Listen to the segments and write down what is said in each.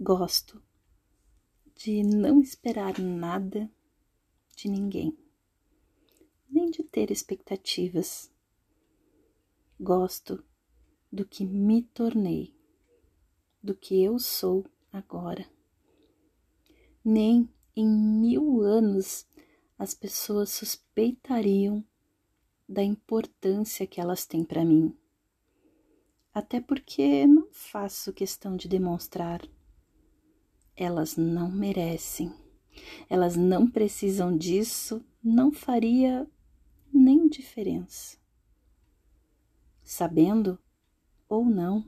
Gosto de não esperar nada de ninguém, nem de ter expectativas. Gosto do que me tornei, do que eu sou agora. Nem em mil anos as pessoas suspeitariam da importância que elas têm para mim. Até porque não faço questão de demonstrar. Elas não merecem. Elas não precisam disso, não faria nem diferença. Sabendo ou não,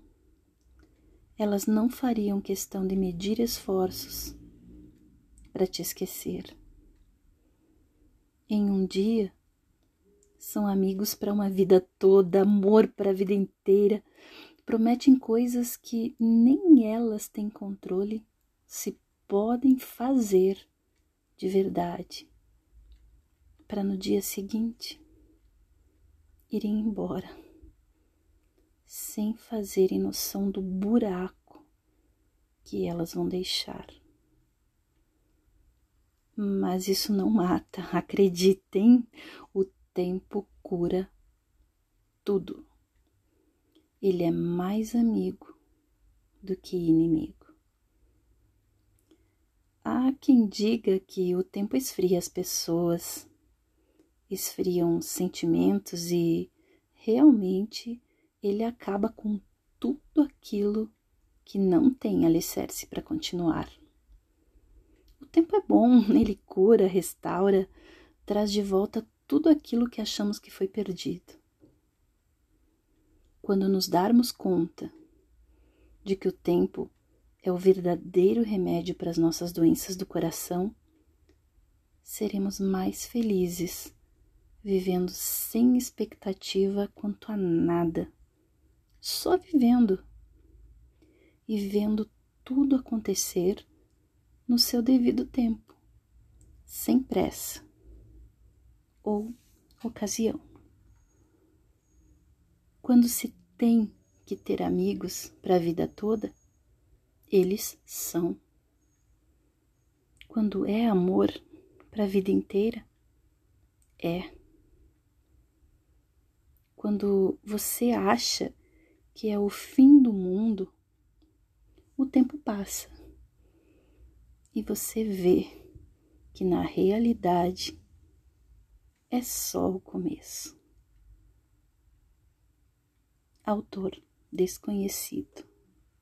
elas não fariam questão de medir esforços para te esquecer. Em um dia, são amigos para uma vida toda, amor para a vida inteira, prometem coisas que nem elas têm controle se podem fazer de verdade, para no dia seguinte irem embora, sem fazerem noção do buraco que elas vão deixar. Mas isso não mata, acreditem, o tempo cura tudo. Ele é mais amigo do que inimigo. Há quem diga que o tempo esfria as pessoas, esfriam sentimentos e realmente ele acaba com tudo aquilo que não tem alicerce para continuar. O tempo é bom, ele cura, restaura, traz de volta tudo aquilo que achamos que foi perdido. Quando nos darmos conta de que o tempo é o verdadeiro remédio para as nossas doenças do coração, seremos mais felizes, vivendo sem expectativa quanto a nada, só vivendo e vendo tudo acontecer no seu devido tempo, sem pressa ou ocasião. Quando se tem que ter amigos para a vida toda, eles são. Quando é amor para a vida inteira, é. Quando você acha que é o fim do mundo, o tempo passa e você vê que na realidade é só o começo. Autor desconhecido.